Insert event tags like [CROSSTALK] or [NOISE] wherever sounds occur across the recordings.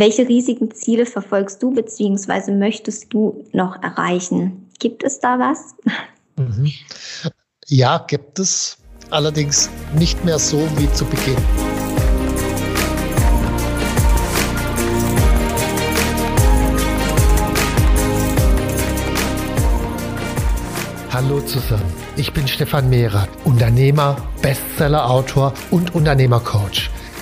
Welche riesigen Ziele verfolgst du bzw. möchtest du noch erreichen? Gibt es da was? Mhm. Ja, gibt es. Allerdings nicht mehr so wie zu Beginn. Hallo zusammen, ich bin Stefan Mehrer, Unternehmer, Bestseller-Autor und Unternehmercoach.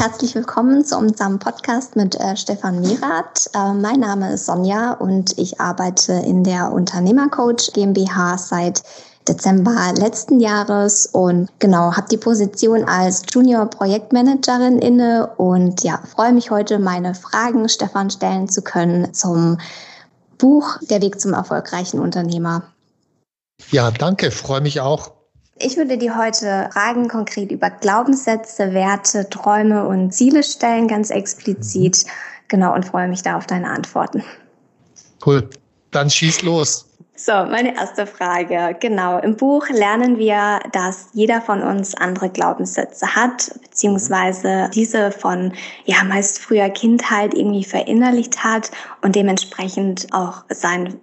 Herzlich willkommen zu unserem Podcast mit äh, Stefan Mirath. Äh, mein Name ist Sonja und ich arbeite in der Unternehmercoach GmbH seit Dezember letzten Jahres und genau habe die Position als Junior Projektmanagerin inne und ja freue mich heute meine Fragen Stefan stellen zu können zum Buch Der Weg zum erfolgreichen Unternehmer. Ja, danke, freue mich auch. Ich würde dir heute Fragen konkret über Glaubenssätze, Werte, Träume und Ziele stellen, ganz explizit. Genau, und freue mich da auf deine Antworten. Cool. Dann schieß los. So, meine erste Frage. Genau, im Buch lernen wir, dass jeder von uns andere Glaubenssätze hat, beziehungsweise diese von, ja, meist früher Kindheit irgendwie verinnerlicht hat und dementsprechend auch seine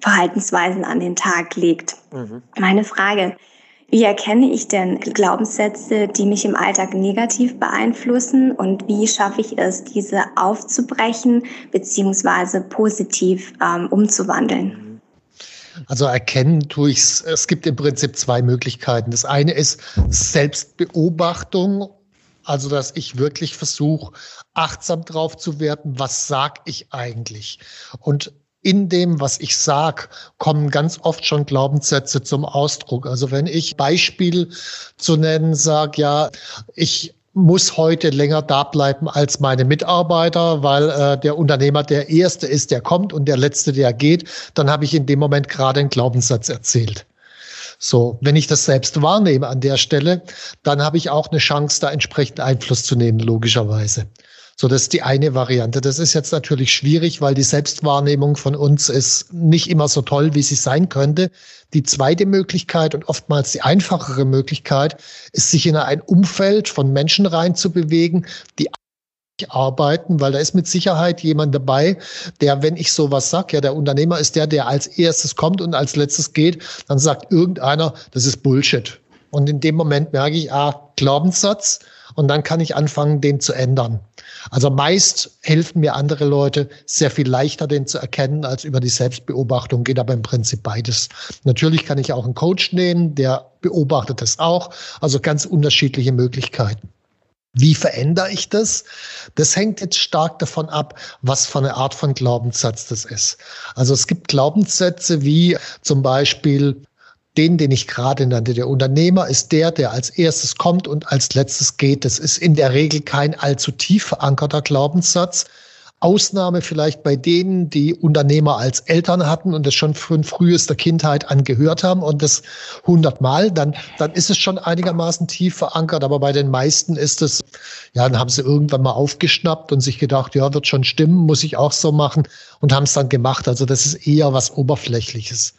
Verhaltensweisen an den Tag legt. Mhm. Meine Frage, wie erkenne ich denn Glaubenssätze, die mich im Alltag negativ beeinflussen und wie schaffe ich es, diese aufzubrechen beziehungsweise positiv ähm, umzuwandeln? Also erkennen tue ich es. Es gibt im Prinzip zwei Möglichkeiten. Das eine ist Selbstbeobachtung, also dass ich wirklich versuche, achtsam drauf zu werden, was sag ich eigentlich? Und in dem, was ich sag, kommen ganz oft schon Glaubenssätze zum Ausdruck. Also wenn ich Beispiel zu nennen sage, ja, ich muss heute länger da bleiben als meine Mitarbeiter, weil äh, der Unternehmer der Erste ist, der kommt und der Letzte, der geht, dann habe ich in dem Moment gerade einen Glaubenssatz erzählt. So, wenn ich das selbst wahrnehme an der Stelle, dann habe ich auch eine Chance, da entsprechend Einfluss zu nehmen, logischerweise. So, das ist die eine Variante. Das ist jetzt natürlich schwierig, weil die Selbstwahrnehmung von uns ist nicht immer so toll, wie sie sein könnte. Die zweite Möglichkeit und oftmals die einfachere Möglichkeit ist, sich in ein Umfeld von Menschen reinzubewegen, die arbeiten, weil da ist mit Sicherheit jemand dabei, der, wenn ich sowas sag, ja, der Unternehmer ist der, der als erstes kommt und als letztes geht, dann sagt irgendeiner, das ist Bullshit. Und in dem Moment merke ich, ah, Glaubenssatz, und dann kann ich anfangen, den zu ändern. Also meist helfen mir andere Leute sehr viel leichter, den zu erkennen, als über die Selbstbeobachtung. Geht aber im Prinzip beides. Natürlich kann ich auch einen Coach nehmen, der beobachtet das auch. Also ganz unterschiedliche Möglichkeiten. Wie verändere ich das? Das hängt jetzt stark davon ab, was für eine Art von Glaubenssatz das ist. Also es gibt Glaubenssätze wie zum Beispiel, den, den ich gerade nannte. Der Unternehmer ist der, der als erstes kommt und als letztes geht. Das ist in der Regel kein allzu tief verankerter Glaubenssatz. Ausnahme vielleicht bei denen, die Unternehmer als Eltern hatten und das schon von frühester Kindheit an gehört haben und das hundertmal, dann, dann ist es schon einigermaßen tief verankert. Aber bei den meisten ist es, ja, dann haben sie irgendwann mal aufgeschnappt und sich gedacht, ja, wird schon stimmen, muss ich auch so machen und haben es dann gemacht. Also das ist eher was Oberflächliches.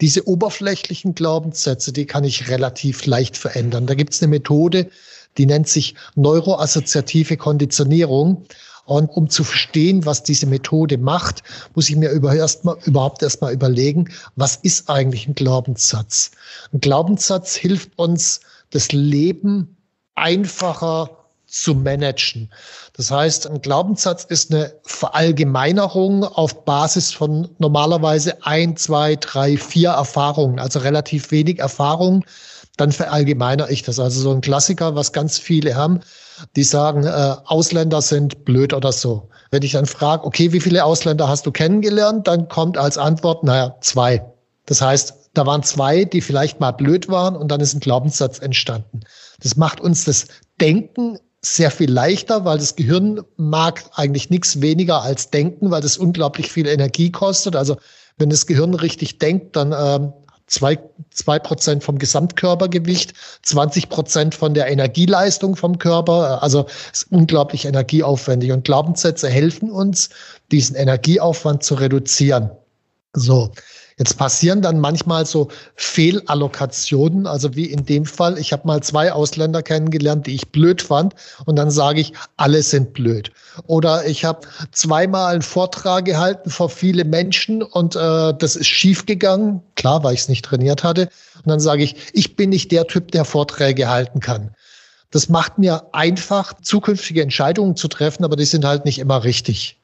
Diese oberflächlichen Glaubenssätze, die kann ich relativ leicht verändern. Da gibt es eine Methode, die nennt sich neuroassoziative Konditionierung. Und um zu verstehen, was diese Methode macht, muss ich mir über erst mal, überhaupt erstmal überlegen, was ist eigentlich ein Glaubenssatz? Ein Glaubenssatz hilft uns, das Leben einfacher zu managen. Das heißt, ein Glaubenssatz ist eine Verallgemeinerung auf Basis von normalerweise ein, zwei, drei, vier Erfahrungen, also relativ wenig Erfahrung. Dann verallgemeiner ich das. Also so ein Klassiker, was ganz viele haben, die sagen, äh, Ausländer sind blöd oder so. Wenn ich dann frage, okay, wie viele Ausländer hast du kennengelernt, dann kommt als Antwort, naja, zwei. Das heißt, da waren zwei, die vielleicht mal blöd waren und dann ist ein Glaubenssatz entstanden. Das macht uns das Denken sehr viel leichter, weil das Gehirn mag eigentlich nichts weniger als denken, weil das unglaublich viel Energie kostet. Also wenn das Gehirn richtig denkt, dann ähm, zwei, zwei Prozent vom Gesamtkörpergewicht, 20 Prozent von der Energieleistung vom Körper. Also ist unglaublich energieaufwendig. Und Glaubenssätze helfen uns, diesen Energieaufwand zu reduzieren. So. Jetzt passieren dann manchmal so Fehlallokationen, also wie in dem Fall, ich habe mal zwei Ausländer kennengelernt, die ich blöd fand und dann sage ich, alle sind blöd. Oder ich habe zweimal einen Vortrag gehalten vor viele Menschen und äh, das ist schiefgegangen, klar, weil ich es nicht trainiert hatte. Und dann sage ich, ich bin nicht der Typ, der Vorträge halten kann. Das macht mir einfach, zukünftige Entscheidungen zu treffen, aber die sind halt nicht immer richtig.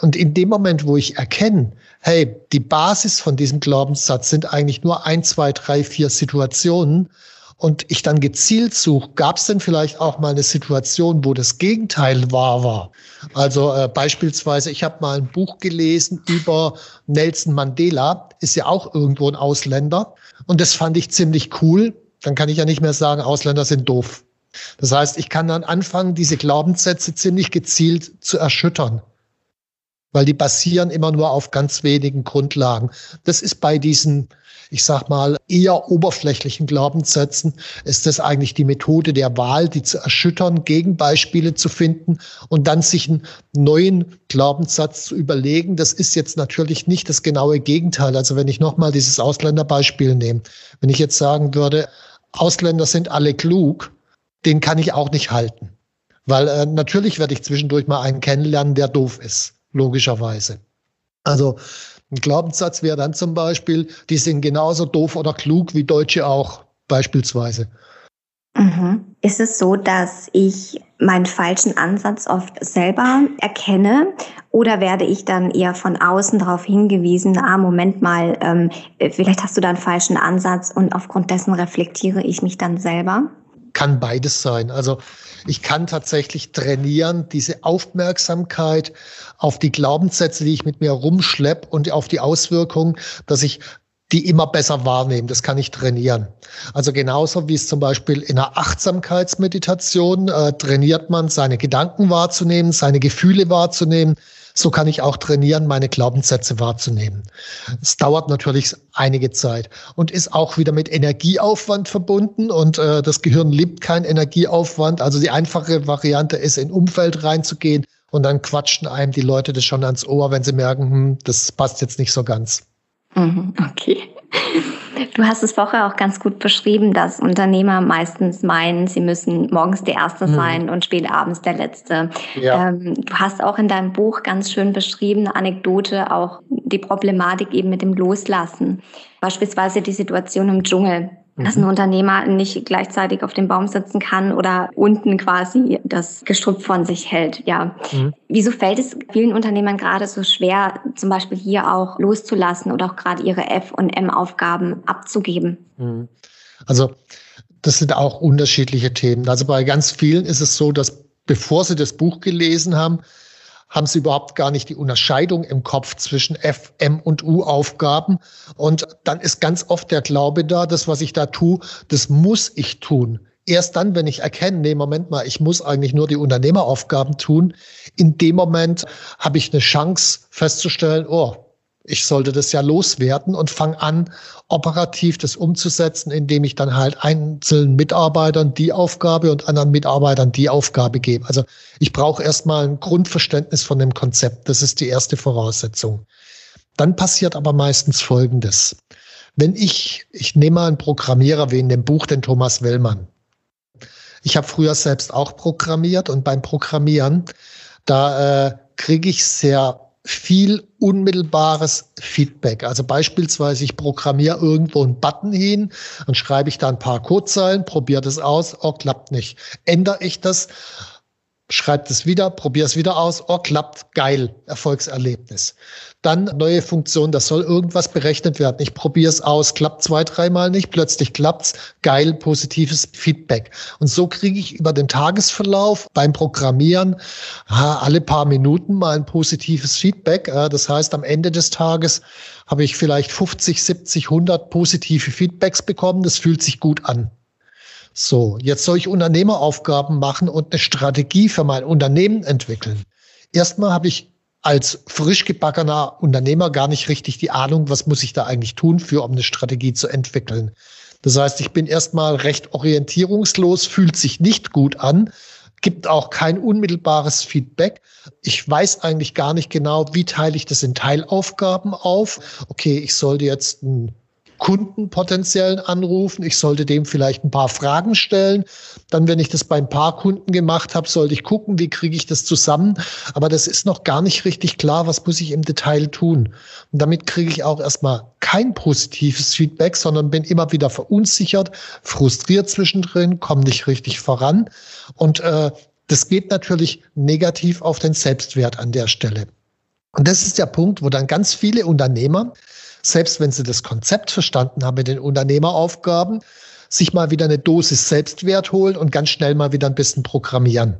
Und in dem Moment, wo ich erkenne, hey, die Basis von diesem Glaubenssatz sind eigentlich nur ein, zwei, drei, vier Situationen und ich dann gezielt suche, gab es denn vielleicht auch mal eine Situation, wo das Gegenteil wahr war? Also äh, beispielsweise, ich habe mal ein Buch gelesen über Nelson Mandela, ist ja auch irgendwo ein Ausländer und das fand ich ziemlich cool. Dann kann ich ja nicht mehr sagen, Ausländer sind doof. Das heißt, ich kann dann anfangen, diese Glaubenssätze ziemlich gezielt zu erschüttern weil die basieren immer nur auf ganz wenigen Grundlagen. Das ist bei diesen, ich sag mal, eher oberflächlichen Glaubenssätzen, ist das eigentlich die Methode der Wahl, die zu erschüttern, Gegenbeispiele zu finden und dann sich einen neuen Glaubenssatz zu überlegen. Das ist jetzt natürlich nicht das genaue Gegenteil. Also wenn ich nochmal dieses Ausländerbeispiel nehme, wenn ich jetzt sagen würde, Ausländer sind alle klug, den kann ich auch nicht halten. Weil äh, natürlich werde ich zwischendurch mal einen kennenlernen, der doof ist logischerweise. Also ein Glaubenssatz wäre dann zum Beispiel, die sind genauso doof oder klug wie Deutsche auch, beispielsweise. Mhm. Ist es so, dass ich meinen falschen Ansatz oft selber erkenne oder werde ich dann eher von außen darauf hingewiesen, ah, Moment mal, ähm, vielleicht hast du da einen falschen Ansatz und aufgrund dessen reflektiere ich mich dann selber? Kann beides sein. Also ich kann tatsächlich trainieren, diese Aufmerksamkeit auf die Glaubenssätze, die ich mit mir rumschlepp und auf die Auswirkungen, dass ich die immer besser wahrnehme. Das kann ich trainieren. Also genauso wie es zum Beispiel in einer Achtsamkeitsmeditation äh, trainiert man, seine Gedanken wahrzunehmen, seine Gefühle wahrzunehmen, so kann ich auch trainieren, meine Glaubenssätze wahrzunehmen. Es dauert natürlich einige Zeit und ist auch wieder mit Energieaufwand verbunden und äh, das Gehirn liebt keinen Energieaufwand. Also die einfache Variante ist, in Umfeld reinzugehen und dann quatschen einem die Leute das schon ans Ohr, wenn sie merken, hm, das passt jetzt nicht so ganz. Mhm, okay. Du hast es vorher auch ganz gut beschrieben, dass Unternehmer meistens meinen, sie müssen morgens der Erste mhm. sein und spät abends der Letzte. Ja. Ähm, du hast auch in deinem Buch ganz schön beschrieben, eine Anekdote, auch die Problematik eben mit dem Loslassen. Beispielsweise die Situation im Dschungel dass ein mhm. Unternehmer nicht gleichzeitig auf dem Baum sitzen kann oder unten quasi das Gestrüpp von sich hält. Ja. Mhm. Wieso fällt es vielen Unternehmern gerade so schwer, zum Beispiel hier auch loszulassen oder auch gerade ihre F- und M-Aufgaben abzugeben? Mhm. Also das sind auch unterschiedliche Themen. Also bei ganz vielen ist es so, dass bevor sie das Buch gelesen haben, haben sie überhaupt gar nicht die Unterscheidung im Kopf zwischen F, M und U-Aufgaben. Und dann ist ganz oft der Glaube da, das, was ich da tue, das muss ich tun. Erst dann, wenn ich erkenne, nee, Moment mal, ich muss eigentlich nur die Unternehmeraufgaben tun, in dem Moment habe ich eine Chance festzustellen, oh, ich sollte das ja loswerden und fange an, operativ das umzusetzen, indem ich dann halt einzelnen Mitarbeitern die Aufgabe und anderen Mitarbeitern die Aufgabe gebe. Also ich brauche erstmal ein Grundverständnis von dem Konzept. Das ist die erste Voraussetzung. Dann passiert aber meistens Folgendes. Wenn ich, ich nehme mal einen Programmierer wie in dem Buch, den Thomas Wellmann. Ich habe früher selbst auch programmiert und beim Programmieren, da äh, kriege ich sehr viel unmittelbares Feedback. Also beispielsweise, ich programmiere irgendwo einen Button hin, dann schreibe ich da ein paar Codezeilen, probiere das aus, oh, klappt nicht. Ändere ich das, schreibt es wieder, probier es wieder aus, oh, klappt, geil, Erfolgserlebnis. Dann neue Funktion, das soll irgendwas berechnet werden. Ich probiere es aus, klappt zwei, dreimal nicht, plötzlich klappt's, geil, positives Feedback. Und so kriege ich über den Tagesverlauf beim Programmieren alle paar Minuten mal ein positives Feedback. Das heißt, am Ende des Tages habe ich vielleicht 50, 70, 100 positive Feedbacks bekommen. Das fühlt sich gut an. So, jetzt soll ich Unternehmeraufgaben machen und eine Strategie für mein Unternehmen entwickeln. Erstmal habe ich als frisch gebackener Unternehmer gar nicht richtig die Ahnung, was muss ich da eigentlich tun für, um eine Strategie zu entwickeln. Das heißt, ich bin erstmal recht orientierungslos, fühlt sich nicht gut an, gibt auch kein unmittelbares Feedback. Ich weiß eigentlich gar nicht genau, wie teile ich das in Teilaufgaben auf. Okay, ich sollte jetzt ein Kunden potenziellen anrufen. Ich sollte dem vielleicht ein paar Fragen stellen. Dann, wenn ich das bei ein paar Kunden gemacht habe, sollte ich gucken, wie kriege ich das zusammen. Aber das ist noch gar nicht richtig klar, was muss ich im Detail tun. Und damit kriege ich auch erstmal kein positives Feedback, sondern bin immer wieder verunsichert, frustriert zwischendrin, komme nicht richtig voran. Und äh, das geht natürlich negativ auf den Selbstwert an der Stelle. Und das ist der Punkt, wo dann ganz viele Unternehmer selbst wenn sie das Konzept verstanden haben mit den Unternehmeraufgaben, sich mal wieder eine Dosis Selbstwert holen und ganz schnell mal wieder ein bisschen programmieren.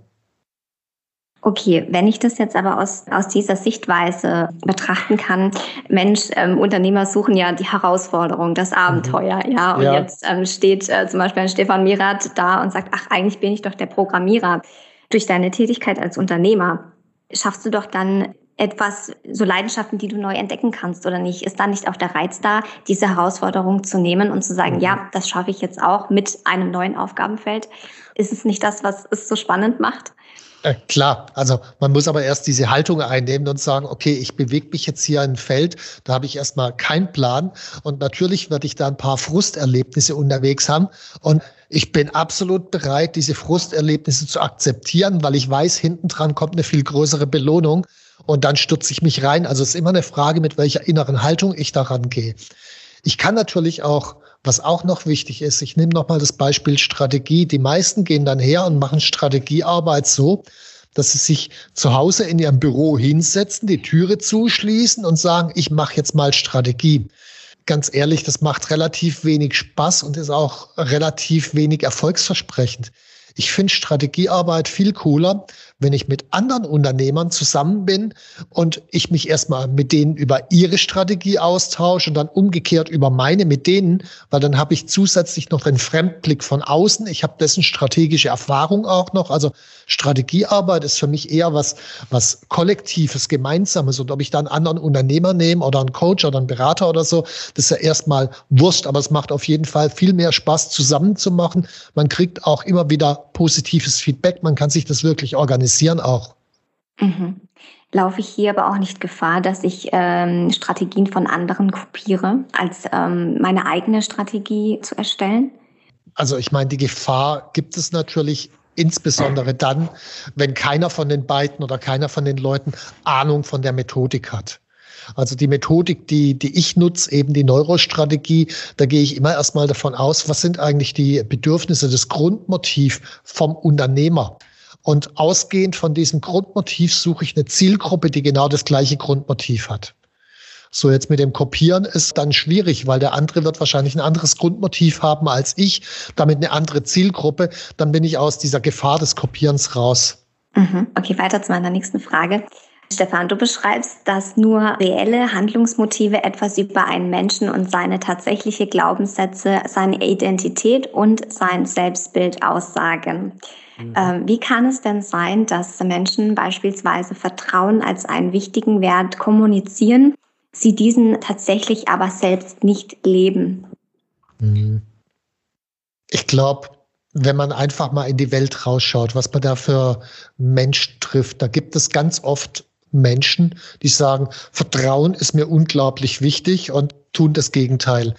Okay, wenn ich das jetzt aber aus, aus dieser Sichtweise betrachten kann, Mensch, ähm, Unternehmer suchen ja die Herausforderung, das Abenteuer, mhm. ja. Und ja. jetzt ähm, steht äh, zum Beispiel ein Stefan Mirat da und sagt, ach, eigentlich bin ich doch der Programmierer. Durch deine Tätigkeit als Unternehmer schaffst du doch dann etwas, so Leidenschaften, die du neu entdecken kannst oder nicht? Ist da nicht auch der Reiz da, diese Herausforderung zu nehmen und zu sagen, mhm. ja, das schaffe ich jetzt auch mit einem neuen Aufgabenfeld? Ist es nicht das, was es so spannend macht? Äh, klar, also man muss aber erst diese Haltung einnehmen und sagen, okay, ich bewege mich jetzt hier in ein Feld, da habe ich erstmal keinen Plan und natürlich werde ich da ein paar Frusterlebnisse unterwegs haben und ich bin absolut bereit, diese Frusterlebnisse zu akzeptieren, weil ich weiß, hinten dran kommt eine viel größere Belohnung und dann stürze ich mich rein. Also es ist immer eine Frage, mit welcher inneren Haltung ich daran gehe. Ich kann natürlich auch, was auch noch wichtig ist, ich nehme nochmal das Beispiel Strategie. Die meisten gehen dann her und machen Strategiearbeit so, dass sie sich zu Hause in ihrem Büro hinsetzen, die Türe zuschließen und sagen, ich mache jetzt mal Strategie. Ganz ehrlich, das macht relativ wenig Spaß und ist auch relativ wenig erfolgsversprechend. Ich finde Strategiearbeit viel cooler, wenn ich mit anderen Unternehmern zusammen bin und ich mich erstmal mit denen über ihre Strategie austausche und dann umgekehrt über meine mit denen, weil dann habe ich zusätzlich noch den Fremdblick von außen. Ich habe dessen strategische Erfahrung auch noch. Also Strategiearbeit ist für mich eher was, was Kollektives, Gemeinsames. Und ob ich da einen anderen Unternehmer nehme oder einen Coach oder einen Berater oder so, das ist ja erstmal Wurst, aber es macht auf jeden Fall viel mehr Spaß, zusammen zu machen. Man kriegt auch immer wieder positives Feedback. Man kann sich das wirklich organisieren interessieren auch. Mhm. Laufe ich hier aber auch nicht Gefahr, dass ich ähm, Strategien von anderen kopiere, als ähm, meine eigene Strategie zu erstellen? Also ich meine, die Gefahr gibt es natürlich insbesondere dann, wenn keiner von den beiden oder keiner von den Leuten Ahnung von der Methodik hat. Also die Methodik, die, die ich nutze, eben die Neurostrategie, da gehe ich immer erstmal davon aus, was sind eigentlich die Bedürfnisse, das Grundmotiv vom Unternehmer. Und ausgehend von diesem Grundmotiv suche ich eine Zielgruppe, die genau das gleiche Grundmotiv hat. So jetzt mit dem Kopieren ist dann schwierig, weil der andere wird wahrscheinlich ein anderes Grundmotiv haben als ich, damit eine andere Zielgruppe. Dann bin ich aus dieser Gefahr des Kopierens raus. Mhm. Okay, weiter zu meiner nächsten Frage. Stefan, du beschreibst, dass nur reelle Handlungsmotive etwas über einen Menschen und seine tatsächliche Glaubenssätze, seine Identität und sein Selbstbild aussagen. Mhm. Ähm, wie kann es denn sein, dass Menschen beispielsweise Vertrauen als einen wichtigen Wert kommunizieren, sie diesen tatsächlich aber selbst nicht leben? Mhm. Ich glaube, wenn man einfach mal in die Welt rausschaut, was man da für Menschen trifft, da gibt es ganz oft Menschen, die sagen, Vertrauen ist mir unglaublich wichtig und tun das Gegenteil.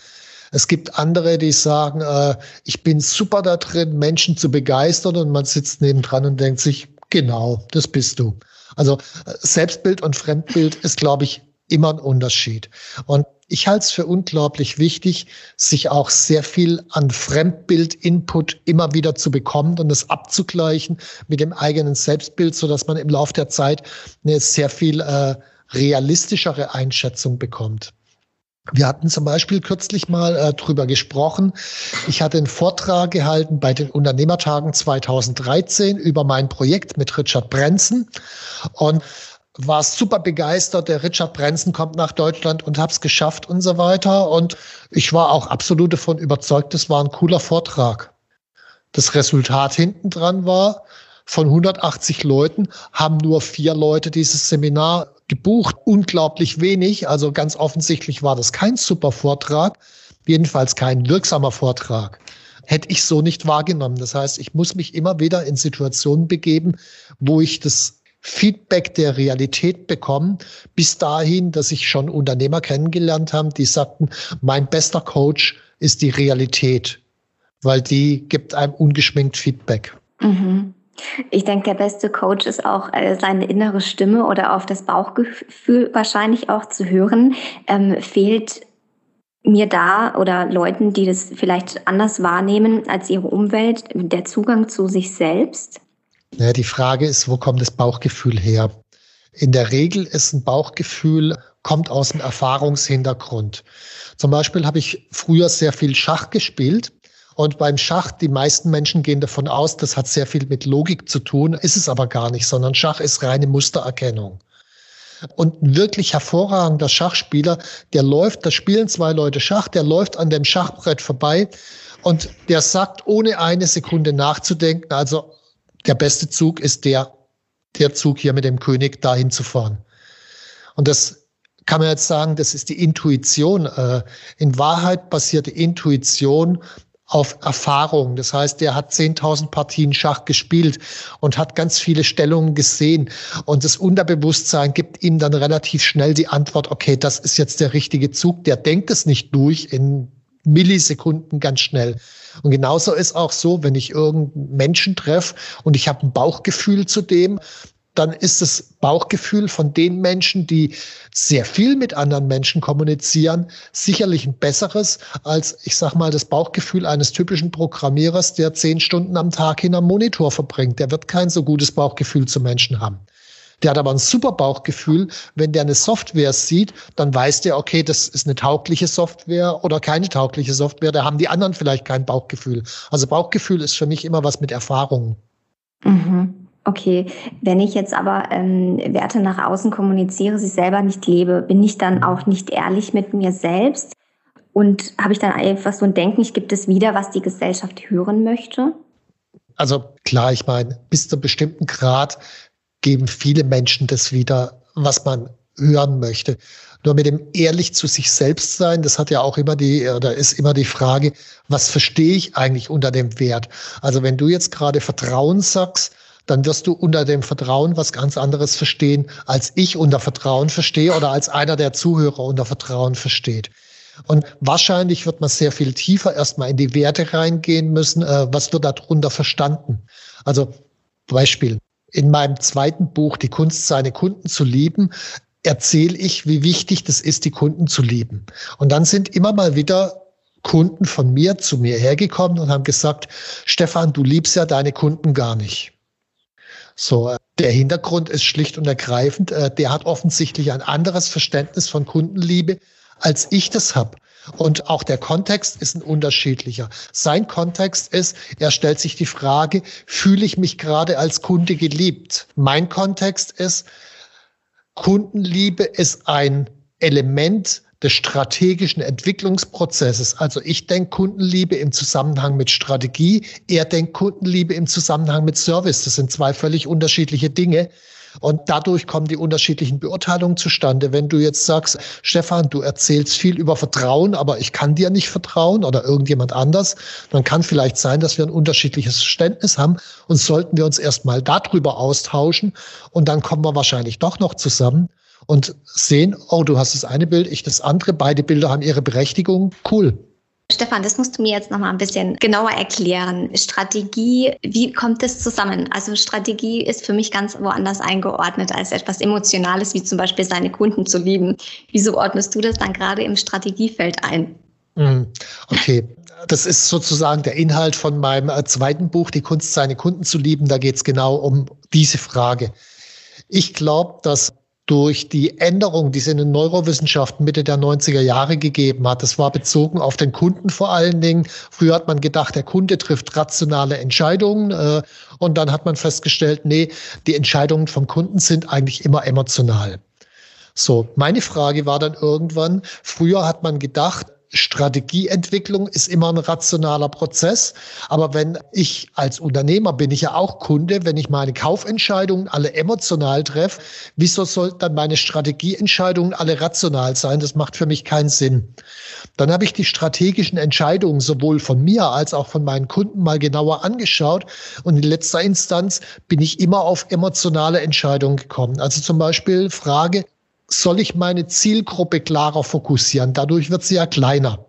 Es gibt andere, die sagen, äh, ich bin super da drin, Menschen zu begeistern und man sitzt nebendran und denkt sich, genau, das bist du. Also Selbstbild und Fremdbild ist, glaube ich, immer ein Unterschied. Und ich halte es für unglaublich wichtig, sich auch sehr viel an Fremdbild-Input immer wieder zu bekommen und das abzugleichen mit dem eigenen Selbstbild, so dass man im Laufe der Zeit eine sehr viel äh, realistischere Einschätzung bekommt. Wir hatten zum Beispiel kürzlich mal äh, drüber gesprochen. Ich hatte einen Vortrag gehalten bei den Unternehmertagen 2013 über mein Projekt mit Richard Brenzen und war super begeistert. Der Richard Brenzen kommt nach Deutschland und hab's geschafft und so weiter. Und ich war auch absolut davon überzeugt, das war ein cooler Vortrag. Das Resultat hinten dran war, von 180 Leuten haben nur vier Leute dieses Seminar gebucht. Unglaublich wenig. Also ganz offensichtlich war das kein super Vortrag. Jedenfalls kein wirksamer Vortrag. Hätte ich so nicht wahrgenommen. Das heißt, ich muss mich immer wieder in Situationen begeben, wo ich das Feedback der Realität bekomme, bis dahin, dass ich schon Unternehmer kennengelernt habe, die sagten, mein bester Coach ist die Realität, weil die gibt einem ungeschminkt Feedback. Mhm. Ich denke, der beste Coach ist auch äh, seine innere Stimme oder auf das Bauchgefühl wahrscheinlich auch zu hören. Ähm, fehlt mir da oder Leuten, die das vielleicht anders wahrnehmen als ihre Umwelt, der Zugang zu sich selbst? Ja, die Frage ist, wo kommt das Bauchgefühl her? In der Regel ist ein Bauchgefühl, kommt aus dem Erfahrungshintergrund. Zum Beispiel habe ich früher sehr viel Schach gespielt und beim Schach, die meisten Menschen gehen davon aus, das hat sehr viel mit Logik zu tun, ist es aber gar nicht, sondern Schach ist reine Mustererkennung. Und ein wirklich hervorragender Schachspieler, der läuft, da spielen zwei Leute Schach, der läuft an dem Schachbrett vorbei und der sagt, ohne eine Sekunde nachzudenken, also der beste Zug ist der, der Zug hier mit dem König dahin zu fahren. Und das kann man jetzt sagen, das ist die Intuition. Äh, in Wahrheit basiert die Intuition auf Erfahrung. Das heißt, der hat 10.000 Partien Schach gespielt und hat ganz viele Stellungen gesehen. Und das Unterbewusstsein gibt ihm dann relativ schnell die Antwort, okay, das ist jetzt der richtige Zug. Der denkt es nicht durch in Millisekunden ganz schnell. Und genauso ist auch so, wenn ich irgendeinen Menschen treffe und ich habe ein Bauchgefühl zu dem, dann ist das Bauchgefühl von den Menschen, die sehr viel mit anderen Menschen kommunizieren, sicherlich ein besseres als, ich sag mal, das Bauchgefühl eines typischen Programmierers, der zehn Stunden am Tag hinterm Monitor verbringt. Der wird kein so gutes Bauchgefühl zu Menschen haben. Der hat aber ein super Bauchgefühl. Wenn der eine Software sieht, dann weiß der, okay, das ist eine taugliche Software oder keine taugliche Software. Da haben die anderen vielleicht kein Bauchgefühl. Also Bauchgefühl ist für mich immer was mit Erfahrung. Mhm. Okay, wenn ich jetzt aber ähm, Werte nach außen kommuniziere, sie selber nicht lebe, bin ich dann auch nicht ehrlich mit mir selbst und habe ich dann einfach so ein Denken, ich gebe es wieder, was die Gesellschaft hören möchte? Also klar, ich meine, bis zu einem bestimmten Grad geben viele Menschen das wieder, was man hören möchte. Nur mit dem ehrlich zu sich selbst sein, das hat ja auch immer die, oder ist immer die Frage, was verstehe ich eigentlich unter dem Wert? Also wenn du jetzt gerade Vertrauen sagst, dann wirst du unter dem Vertrauen was ganz anderes verstehen, als ich unter Vertrauen verstehe oder als einer der Zuhörer unter Vertrauen versteht. Und wahrscheinlich wird man sehr viel tiefer erstmal in die Werte reingehen müssen. Äh, was wird darunter verstanden? Also Beispiel. In meinem zweiten Buch, Die Kunst, seine Kunden zu lieben, erzähle ich, wie wichtig das ist, die Kunden zu lieben. Und dann sind immer mal wieder Kunden von mir zu mir hergekommen und haben gesagt, Stefan, du liebst ja deine Kunden gar nicht. So, äh, der Hintergrund ist schlicht und ergreifend, äh, der hat offensichtlich ein anderes Verständnis von Kundenliebe, als ich das habe. Und auch der Kontext ist ein unterschiedlicher. Sein Kontext ist, er stellt sich die Frage, fühle ich mich gerade als Kunde geliebt? Mein Kontext ist, Kundenliebe ist ein Element des strategischen Entwicklungsprozesses. Also ich denke Kundenliebe im Zusammenhang mit Strategie, er denkt Kundenliebe im Zusammenhang mit Service. Das sind zwei völlig unterschiedliche Dinge. Und dadurch kommen die unterschiedlichen Beurteilungen zustande. Wenn du jetzt sagst, Stefan, du erzählst viel über Vertrauen, aber ich kann dir nicht vertrauen oder irgendjemand anders, dann kann vielleicht sein, dass wir ein unterschiedliches Verständnis haben und sollten wir uns erstmal darüber austauschen und dann kommen wir wahrscheinlich doch noch zusammen und sehen, oh, du hast das eine Bild, ich das andere, beide Bilder haben ihre Berechtigung, cool. Stefan, das musst du mir jetzt noch mal ein bisschen genauer erklären. Strategie, wie kommt das zusammen? Also Strategie ist für mich ganz woanders eingeordnet als etwas Emotionales, wie zum Beispiel seine Kunden zu lieben. Wieso ordnest du das dann gerade im Strategiefeld ein? Hm, okay. Das ist sozusagen der Inhalt von meinem äh, zweiten Buch, Die Kunst, seine Kunden zu lieben. Da geht es genau um diese Frage. Ich glaube, dass durch die Änderung, die es in den Neurowissenschaften Mitte der 90er Jahre gegeben hat. Das war bezogen auf den Kunden vor allen Dingen. Früher hat man gedacht, der Kunde trifft rationale Entscheidungen äh, und dann hat man festgestellt, nee, die Entscheidungen vom Kunden sind eigentlich immer emotional. So, meine Frage war dann irgendwann, früher hat man gedacht, Strategieentwicklung ist immer ein rationaler Prozess. Aber wenn ich als Unternehmer bin ich ja auch Kunde, wenn ich meine Kaufentscheidungen alle emotional treffe, wieso sollten dann meine Strategieentscheidungen alle rational sein? Das macht für mich keinen Sinn. Dann habe ich die strategischen Entscheidungen sowohl von mir als auch von meinen Kunden mal genauer angeschaut. Und in letzter Instanz bin ich immer auf emotionale Entscheidungen gekommen. Also zum Beispiel Frage, soll ich meine Zielgruppe klarer fokussieren. Dadurch wird sie ja kleiner.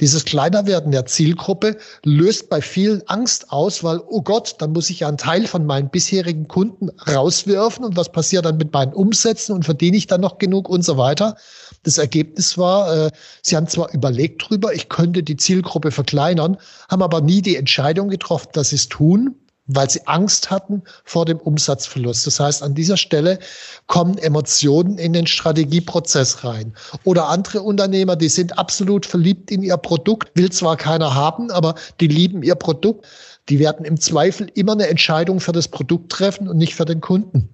Dieses Kleinerwerden der Zielgruppe löst bei vielen Angst aus, weil, oh Gott, dann muss ich ja einen Teil von meinen bisherigen Kunden rauswerfen und was passiert dann mit meinen Umsätzen und verdiene ich dann noch genug und so weiter. Das Ergebnis war, äh, sie haben zwar überlegt drüber, ich könnte die Zielgruppe verkleinern, haben aber nie die Entscheidung getroffen, dass sie es tun weil sie Angst hatten vor dem Umsatzverlust. Das heißt, an dieser Stelle kommen Emotionen in den Strategieprozess rein. Oder andere Unternehmer, die sind absolut verliebt in ihr Produkt, will zwar keiner haben, aber die lieben ihr Produkt. Die werden im Zweifel immer eine Entscheidung für das Produkt treffen und nicht für den Kunden.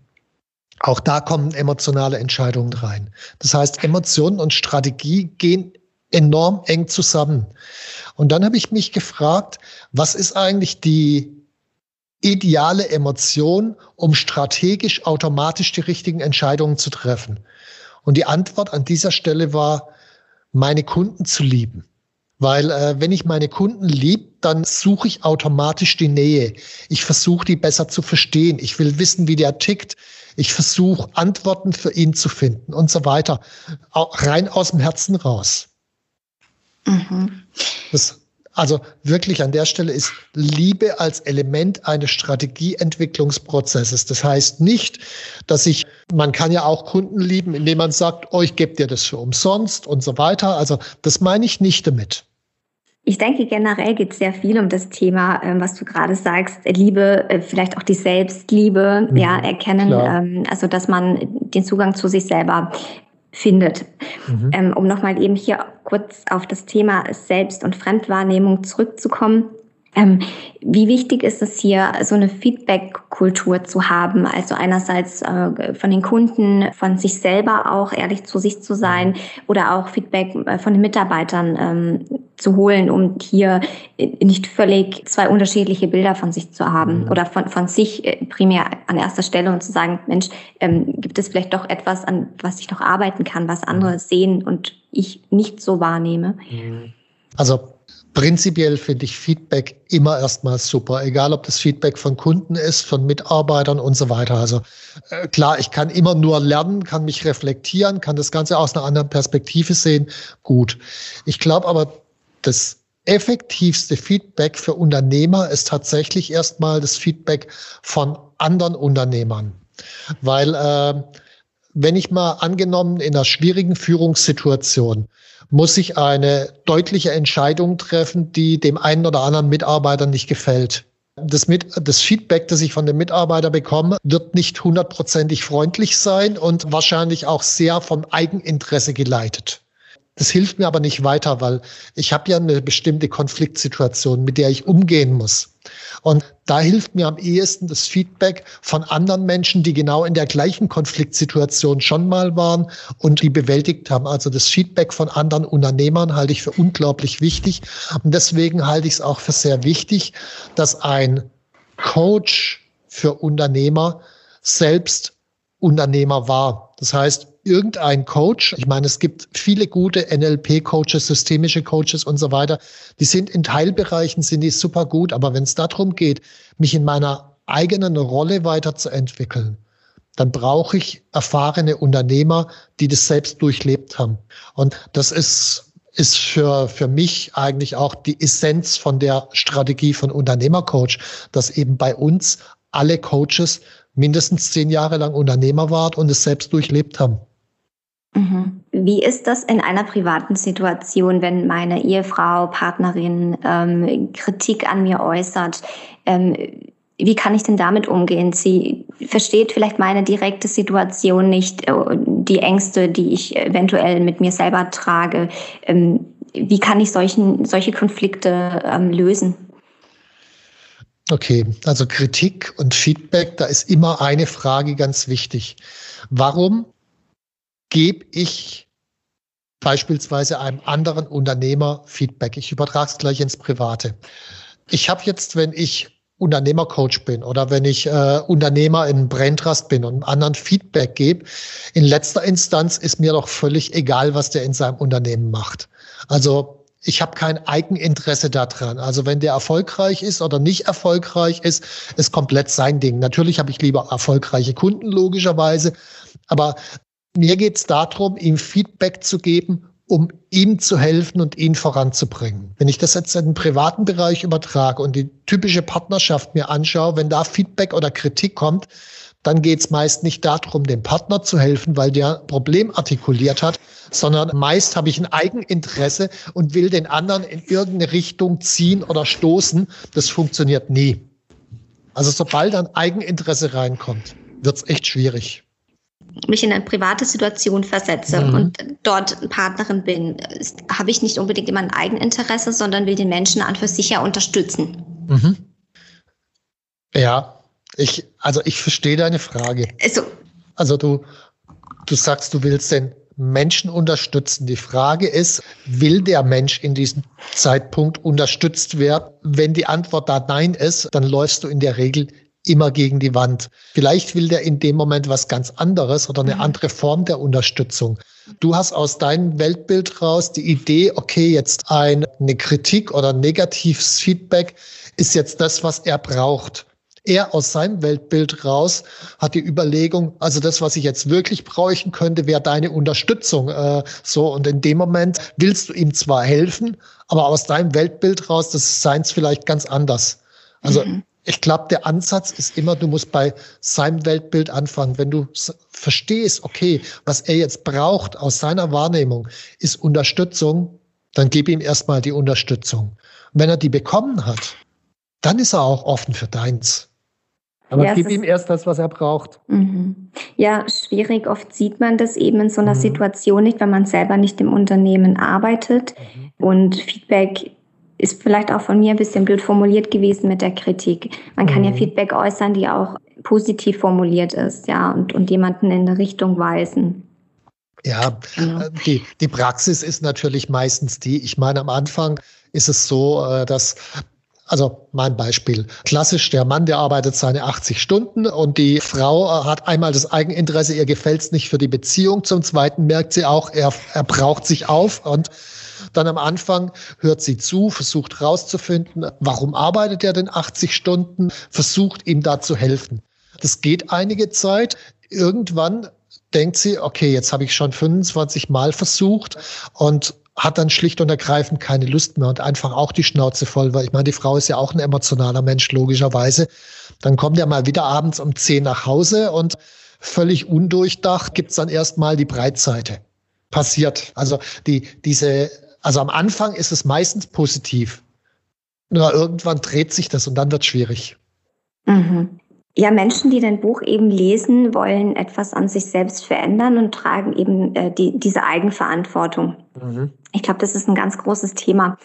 Auch da kommen emotionale Entscheidungen rein. Das heißt, Emotionen und Strategie gehen enorm eng zusammen. Und dann habe ich mich gefragt, was ist eigentlich die ideale Emotion, um strategisch automatisch die richtigen Entscheidungen zu treffen? Und die Antwort an dieser Stelle war, meine Kunden zu lieben. Weil äh, wenn ich meine Kunden lieb, dann suche ich automatisch die Nähe. Ich versuche die besser zu verstehen. Ich will wissen, wie der tickt. Ich versuche Antworten für ihn zu finden und so weiter. Auch rein aus dem Herzen raus. Mhm. Das also wirklich an der Stelle ist Liebe als Element eines Strategieentwicklungsprozesses. Das heißt nicht, dass ich, man kann ja auch Kunden lieben, indem man sagt, oh, ich gebe dir das für umsonst und so weiter. Also das meine ich nicht damit. Ich denke, generell geht es sehr viel um das Thema, ähm, was du gerade sagst, Liebe, äh, vielleicht auch die Selbstliebe, mhm, ja, erkennen, ähm, also dass man den Zugang zu sich selber findet. Mhm. Ähm, um nochmal eben hier kurz auf das Thema Selbst- und Fremdwahrnehmung zurückzukommen. Ähm, wie wichtig ist es hier, so eine Feedback-Kultur zu haben? Also einerseits äh, von den Kunden, von sich selber auch ehrlich zu sich zu sein oder auch Feedback äh, von den Mitarbeitern ähm, zu holen, um hier nicht völlig zwei unterschiedliche Bilder von sich zu haben mhm. oder von, von sich äh, primär an erster Stelle und zu sagen, Mensch, ähm, gibt es vielleicht doch etwas, an was ich noch arbeiten kann, was andere mhm. sehen und ich nicht so wahrnehme? Mhm. Also Prinzipiell finde ich Feedback immer erstmal super, egal ob das Feedback von Kunden ist, von Mitarbeitern und so weiter. Also äh, klar, ich kann immer nur lernen, kann mich reflektieren, kann das Ganze aus einer anderen Perspektive sehen. Gut. Ich glaube aber, das effektivste Feedback für Unternehmer ist tatsächlich erstmal das Feedback von anderen Unternehmern. Weil äh, wenn ich mal angenommen in einer schwierigen Führungssituation muss ich eine deutliche Entscheidung treffen, die dem einen oder anderen Mitarbeiter nicht gefällt. Das, mit, das Feedback, das ich von dem Mitarbeiter bekomme, wird nicht hundertprozentig freundlich sein und wahrscheinlich auch sehr vom Eigeninteresse geleitet. Das hilft mir aber nicht weiter, weil ich habe ja eine bestimmte Konfliktsituation, mit der ich umgehen muss. Und da hilft mir am ehesten das Feedback von anderen Menschen, die genau in der gleichen Konfliktsituation schon mal waren und die bewältigt haben. Also das Feedback von anderen Unternehmern halte ich für unglaublich wichtig. Und deswegen halte ich es auch für sehr wichtig, dass ein Coach für Unternehmer selbst Unternehmer war. Das heißt, irgendein Coach, ich meine, es gibt viele gute NLP-Coaches, systemische Coaches und so weiter, die sind in Teilbereichen, sind die super gut, aber wenn es darum geht, mich in meiner eigenen Rolle weiterzuentwickeln, dann brauche ich erfahrene Unternehmer, die das selbst durchlebt haben. Und das ist ist für, für mich eigentlich auch die Essenz von der Strategie von Unternehmercoach, dass eben bei uns alle Coaches mindestens zehn Jahre lang Unternehmer waren und es selbst durchlebt haben. Mhm. Wie ist das in einer privaten Situation, wenn meine Ehefrau, Partnerin ähm, Kritik an mir äußert? Ähm, wie kann ich denn damit umgehen? Sie versteht vielleicht meine direkte Situation nicht, äh, die Ängste, die ich eventuell mit mir selber trage. Ähm, wie kann ich solchen, solche Konflikte ähm, lösen? Okay, also Kritik und Feedback, da ist immer eine Frage ganz wichtig. Warum gebe ich beispielsweise einem anderen Unternehmer Feedback? Ich übertrage es gleich ins Private. Ich habe jetzt, wenn ich Unternehmercoach bin oder wenn ich äh, Unternehmer in Braintrust bin und anderen Feedback gebe, in letzter Instanz ist mir doch völlig egal, was der in seinem Unternehmen macht. Also ich habe kein Eigeninteresse daran. Also wenn der erfolgreich ist oder nicht erfolgreich ist, ist komplett sein Ding. Natürlich habe ich lieber erfolgreiche Kunden, logischerweise. Aber mir geht es darum, ihm Feedback zu geben, um ihm zu helfen und ihn voranzubringen. Wenn ich das jetzt in den privaten Bereich übertrage und die typische Partnerschaft mir anschaue, wenn da Feedback oder Kritik kommt, dann geht es meist nicht darum, dem Partner zu helfen, weil der ein Problem artikuliert hat, sondern meist habe ich ein Eigeninteresse und will den anderen in irgendeine Richtung ziehen oder stoßen. Das funktioniert nie. Also sobald ein Eigeninteresse reinkommt, wird es echt schwierig mich in eine private Situation versetze mhm. und dort Partnerin bin, habe ich nicht unbedingt immer ein Eigeninteresse, sondern will den Menschen an für sich ja unterstützen. Mhm. Ja, ich, also ich verstehe deine Frage. Also, also du, du sagst, du willst den Menschen unterstützen. Die Frage ist, will der Mensch in diesem Zeitpunkt unterstützt werden? Wenn die Antwort da Nein ist, dann läufst du in der Regel immer gegen die Wand. Vielleicht will der in dem Moment was ganz anderes oder eine mhm. andere Form der Unterstützung. Du hast aus deinem Weltbild raus die Idee, okay, jetzt eine Kritik oder negatives Feedback ist jetzt das, was er braucht er aus seinem Weltbild raus hat die Überlegung, also das, was ich jetzt wirklich bräuchten könnte, wäre deine Unterstützung. Äh, so und in dem Moment willst du ihm zwar helfen, aber aus deinem Weltbild raus, das ist seins vielleicht ganz anders. Also mhm. Ich glaube, der Ansatz ist immer, du musst bei seinem Weltbild anfangen. Wenn du verstehst, okay, was er jetzt braucht aus seiner Wahrnehmung, ist Unterstützung, dann gib ihm erstmal die Unterstützung. Und wenn er die bekommen hat, dann ist er auch offen für deins. Aber ja, gib ihm erst das, was er braucht. Mhm. Ja, schwierig. Oft sieht man das eben in so einer mhm. Situation nicht, wenn man selber nicht im Unternehmen arbeitet. Mhm. Und Feedback ist vielleicht auch von mir ein bisschen blöd formuliert gewesen mit der Kritik. Man kann ja mhm. Feedback äußern, die auch positiv formuliert ist, ja, und, und jemanden in eine Richtung weisen. Ja, genau. Äh, die, die Praxis ist natürlich meistens die, ich meine, am Anfang ist es so, äh, dass also mein Beispiel. Klassisch, der Mann, der arbeitet seine 80 Stunden und die Frau äh, hat einmal das Eigeninteresse, ihr gefällt es nicht für die Beziehung. Zum Zweiten merkt sie auch, er, er braucht sich auf und dann am Anfang hört sie zu, versucht rauszufinden, warum arbeitet er denn 80 Stunden, versucht ihm da zu helfen. Das geht einige Zeit. Irgendwann denkt sie, okay, jetzt habe ich schon 25 Mal versucht und hat dann schlicht und ergreifend keine Lust mehr und einfach auch die Schnauze voll, weil ich meine, die Frau ist ja auch ein emotionaler Mensch, logischerweise. Dann kommt er mal wieder abends um zehn nach Hause und völlig undurchdacht gibt's dann erstmal die Breitseite. Passiert. Also die, diese, also am Anfang ist es meistens positiv. Nur irgendwann dreht sich das und dann wird schwierig. Mhm. Ja, Menschen, die dein Buch eben lesen, wollen etwas an sich selbst verändern und tragen eben äh, die, diese Eigenverantwortung. Mhm. Ich glaube, das ist ein ganz großes Thema.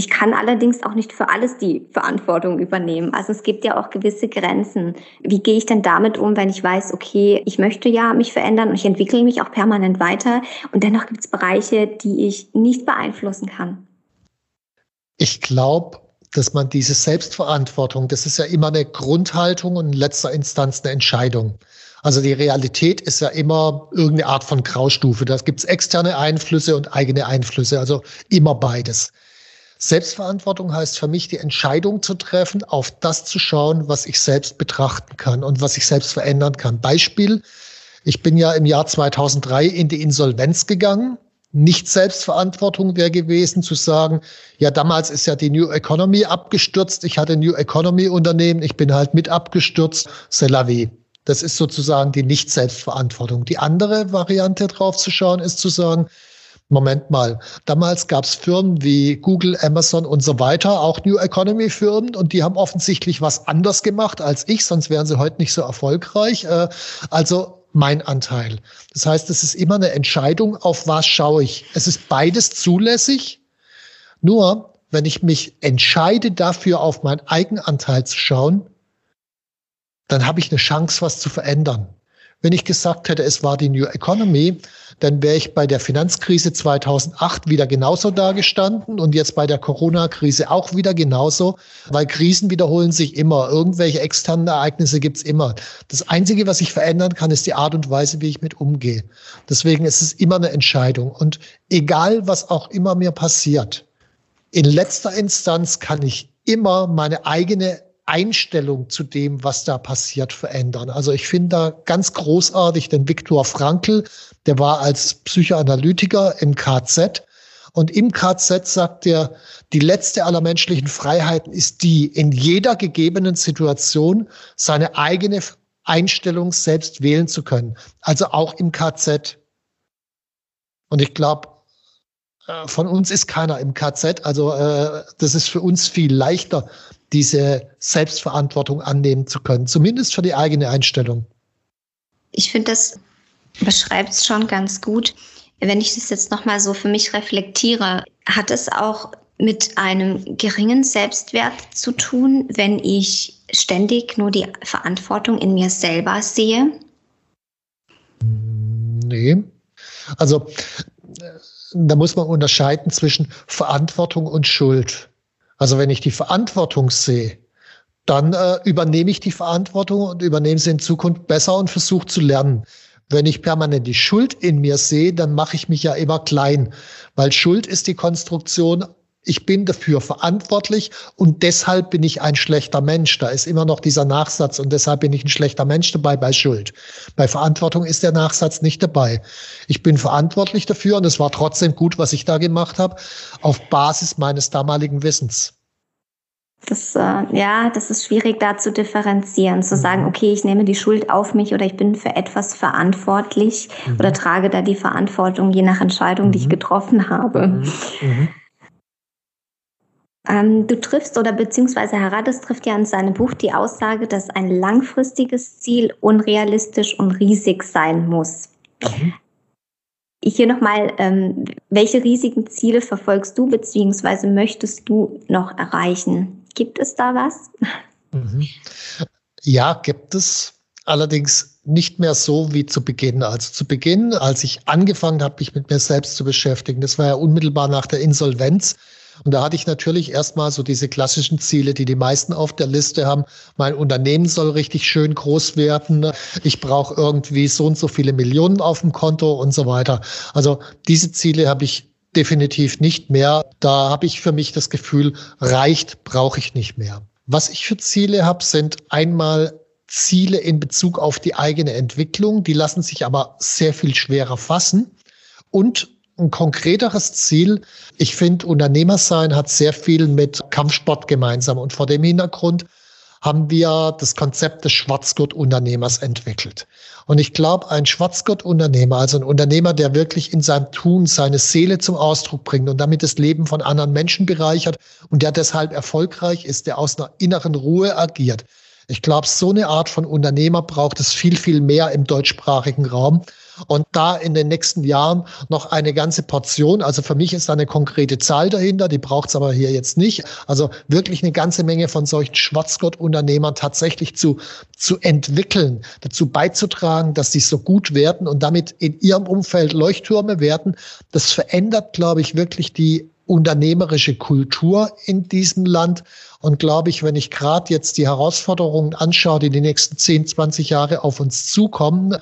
Ich kann allerdings auch nicht für alles die Verantwortung übernehmen. Also es gibt ja auch gewisse Grenzen. Wie gehe ich denn damit um, wenn ich weiß, okay, ich möchte ja mich verändern und ich entwickle mich auch permanent weiter und dennoch gibt es Bereiche, die ich nicht beeinflussen kann? Ich glaube, dass man diese Selbstverantwortung, das ist ja immer eine Grundhaltung und in letzter Instanz eine Entscheidung. Also die Realität ist ja immer irgendeine Art von Graustufe. Da gibt es externe Einflüsse und eigene Einflüsse, also immer beides. Selbstverantwortung heißt für mich, die Entscheidung zu treffen, auf das zu schauen, was ich selbst betrachten kann und was ich selbst verändern kann. Beispiel, ich bin ja im Jahr 2003 in die Insolvenz gegangen nicht Selbstverantwortung wäre gewesen, zu sagen, ja, damals ist ja die New Economy abgestürzt, ich hatte New Economy Unternehmen, ich bin halt mit abgestürzt, c'est la vie. Das ist sozusagen die Nicht-Selbstverantwortung. Die andere Variante drauf zu schauen, ist zu sagen, Moment mal, damals gab es Firmen wie Google, Amazon und so weiter, auch New Economy Firmen, und die haben offensichtlich was anders gemacht als ich, sonst wären sie heute nicht so erfolgreich. Äh, also mein Anteil. Das heißt, es ist immer eine Entscheidung, auf was schaue ich. Es ist beides zulässig. Nur, wenn ich mich entscheide dafür, auf meinen Eigenanteil zu schauen, dann habe ich eine Chance, was zu verändern. Wenn ich gesagt hätte, es war die New Economy, dann wäre ich bei der Finanzkrise 2008 wieder genauso dagestanden und jetzt bei der Corona-Krise auch wieder genauso, weil Krisen wiederholen sich immer. Irgendwelche externen Ereignisse gibt's immer. Das Einzige, was ich verändern kann, ist die Art und Weise, wie ich mit umgehe. Deswegen ist es immer eine Entscheidung. Und egal, was auch immer mir passiert, in letzter Instanz kann ich immer meine eigene Einstellung zu dem, was da passiert, verändern. Also ich finde da ganz großartig den Viktor Frankl, der war als Psychoanalytiker im KZ. Und im KZ sagt er, die letzte aller menschlichen Freiheiten ist die, in jeder gegebenen Situation seine eigene Einstellung selbst wählen zu können. Also auch im KZ. Und ich glaube, äh, von uns ist keiner im KZ. Also äh, das ist für uns viel leichter, diese Selbstverantwortung annehmen zu können, zumindest für die eigene Einstellung. Ich finde, das beschreibt es schon ganz gut. Wenn ich das jetzt nochmal so für mich reflektiere, hat es auch mit einem geringen Selbstwert zu tun, wenn ich ständig nur die Verantwortung in mir selber sehe? Nee. Also da muss man unterscheiden zwischen Verantwortung und Schuld. Also wenn ich die Verantwortung sehe, dann äh, übernehme ich die Verantwortung und übernehme sie in Zukunft besser und versuche zu lernen. Wenn ich permanent die Schuld in mir sehe, dann mache ich mich ja immer klein, weil Schuld ist die Konstruktion ich bin dafür verantwortlich und deshalb bin ich ein schlechter Mensch. Da ist immer noch dieser Nachsatz und deshalb bin ich ein schlechter Mensch dabei bei Schuld. Bei Verantwortung ist der Nachsatz nicht dabei. Ich bin verantwortlich dafür und es war trotzdem gut, was ich da gemacht habe, auf Basis meines damaligen Wissens. Das, äh, ja, das ist schwierig da zu differenzieren, zu mhm. sagen, okay, ich nehme die Schuld auf mich oder ich bin für etwas verantwortlich mhm. oder trage da die Verantwortung je nach Entscheidung, mhm. die ich mhm. getroffen habe. Ähm, du triffst oder beziehungsweise Harades trifft ja in seinem Buch die Aussage, dass ein langfristiges Ziel unrealistisch und riesig sein muss. Mhm. Hier nochmal, ähm, welche riesigen Ziele verfolgst du beziehungsweise möchtest du noch erreichen? Gibt es da was? Mhm. Ja, gibt es. Allerdings nicht mehr so wie zu Beginn. Also zu Beginn, als ich angefangen habe, mich mit mir selbst zu beschäftigen, das war ja unmittelbar nach der Insolvenz, und da hatte ich natürlich erstmal so diese klassischen Ziele, die die meisten auf der Liste haben. Mein Unternehmen soll richtig schön groß werden. Ich brauche irgendwie so und so viele Millionen auf dem Konto und so weiter. Also diese Ziele habe ich definitiv nicht mehr. Da habe ich für mich das Gefühl, reicht, brauche ich nicht mehr. Was ich für Ziele habe, sind einmal Ziele in Bezug auf die eigene Entwicklung. Die lassen sich aber sehr viel schwerer fassen. Und ein konkreteres Ziel. Ich finde, Unternehmersein hat sehr viel mit Kampfsport gemeinsam. Und vor dem Hintergrund haben wir das Konzept des Schwarzgurt-Unternehmers entwickelt. Und ich glaube, ein Schwarzgurt-Unternehmer, also ein Unternehmer, der wirklich in seinem Tun seine Seele zum Ausdruck bringt und damit das Leben von anderen Menschen bereichert und der deshalb erfolgreich ist, der aus einer inneren Ruhe agiert. Ich glaube, so eine Art von Unternehmer braucht es viel, viel mehr im deutschsprachigen Raum und da in den nächsten Jahren noch eine ganze Portion, also für mich ist da eine konkrete Zahl dahinter, die braucht es aber hier jetzt nicht. Also wirklich eine ganze Menge von solchen Schwarzgott-Unternehmern tatsächlich zu, zu entwickeln, dazu beizutragen, dass sie so gut werden und damit in ihrem Umfeld Leuchttürme werden. Das verändert, glaube ich, wirklich die unternehmerische Kultur in diesem Land. Und glaube ich, wenn ich gerade jetzt die Herausforderungen anschaue, die die nächsten 10, 20 Jahre auf uns zukommen,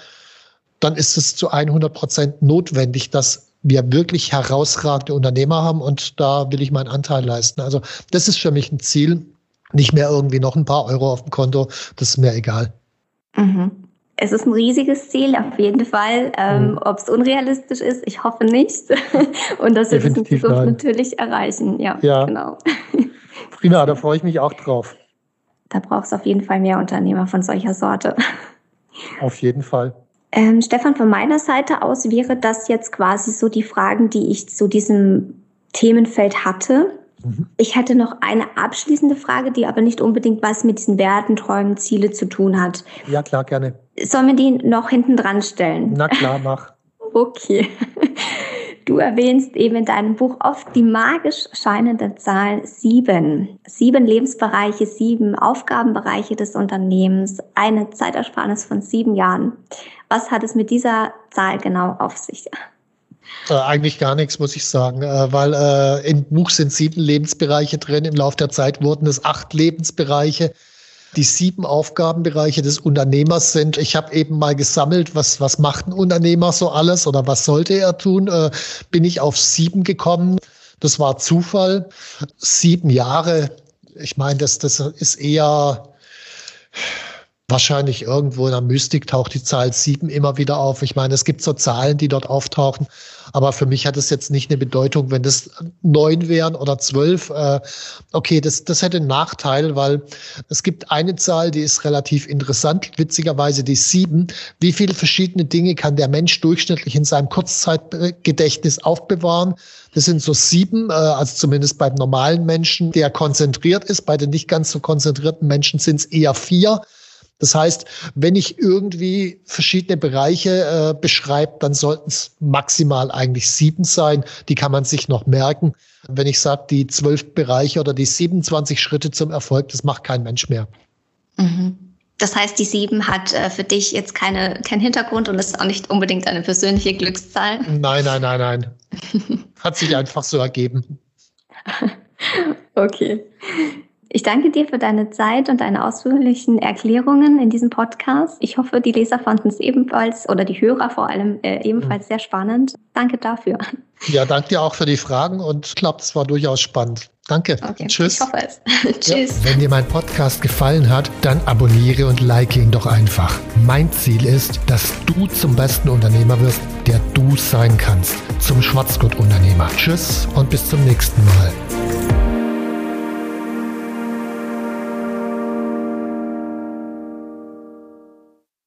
dann ist es zu 100 Prozent notwendig, dass wir wirklich herausragende Unternehmer haben und da will ich meinen Anteil leisten. Also das ist für mich ein Ziel, nicht mehr irgendwie noch ein paar Euro auf dem Konto, das ist mir egal. Mhm. Es ist ein riesiges Ziel, auf jeden Fall. Ähm, mhm. Ob es unrealistisch ist, ich hoffe nicht. [LAUGHS] Und dass wir das in Zukunft natürlich erreichen. Ja, ja, genau. [LAUGHS] Prima, da freue ich mich auch drauf. Da braucht es auf jeden Fall mehr Unternehmer von solcher Sorte. [LAUGHS] Auf jeden Fall. Ähm, Stefan, von meiner Seite aus wäre das jetzt quasi so die Fragen, die ich zu diesem Themenfeld hatte. Mhm. Ich hätte noch eine abschließende Frage, die aber nicht unbedingt was mit diesen Werten, Träumen, Ziele zu tun hat. Ja, klar, gerne. Sollen wir die noch hinten dran stellen? Na klar, mach. [LAUGHS] okay. Du erwähnst eben in deinem Buch oft die magisch scheinende Zahl sieben. Sieben Lebensbereiche, sieben Aufgabenbereiche des Unternehmens, eine Zeitersparnis von sieben Jahren. Was hat es mit dieser Zahl genau auf sich? Äh, eigentlich gar nichts, muss ich sagen, äh, weil äh, im Buch sind sieben Lebensbereiche drin. Im Laufe der Zeit wurden es acht Lebensbereiche die sieben Aufgabenbereiche des Unternehmers sind. Ich habe eben mal gesammelt, was, was macht ein Unternehmer so alles oder was sollte er tun. Äh, bin ich auf sieben gekommen. Das war Zufall. Sieben Jahre. Ich meine, das, das ist eher wahrscheinlich irgendwo in der Mystik taucht die Zahl sieben immer wieder auf. Ich meine, es gibt so Zahlen, die dort auftauchen. Aber für mich hat es jetzt nicht eine Bedeutung, wenn das neun wären oder zwölf. Äh, okay, das, das hätte einen Nachteil, weil es gibt eine Zahl, die ist relativ interessant, witzigerweise die sieben. Wie viele verschiedene Dinge kann der Mensch durchschnittlich in seinem Kurzzeitgedächtnis aufbewahren? Das sind so sieben, äh, also zumindest beim normalen Menschen, der konzentriert ist. Bei den nicht ganz so konzentrierten Menschen sind es eher vier. Das heißt, wenn ich irgendwie verschiedene Bereiche äh, beschreibe, dann sollten es maximal eigentlich sieben sein. Die kann man sich noch merken. Wenn ich sage, die zwölf Bereiche oder die 27 Schritte zum Erfolg, das macht kein Mensch mehr. Mhm. Das heißt, die sieben hat äh, für dich jetzt keine, keinen Hintergrund und ist auch nicht unbedingt eine persönliche Glückszahl? Nein, nein, nein, nein. hat sich einfach so ergeben. [LAUGHS] okay. Ich danke dir für deine Zeit und deine ausführlichen Erklärungen in diesem Podcast. Ich hoffe, die Leser fanden es ebenfalls oder die Hörer vor allem äh, ebenfalls mhm. sehr spannend. Danke dafür. Ja, danke dir auch für die Fragen und ich glaube, es war durchaus spannend. Danke. Okay. Tschüss. Ich hoffe es. [LAUGHS] Tschüss. Ja. Wenn dir mein Podcast gefallen hat, dann abonniere und like ihn doch einfach. Mein Ziel ist, dass du zum besten Unternehmer wirst, der du sein kannst. Zum Schwarzgurt-Unternehmer. Tschüss und bis zum nächsten Mal.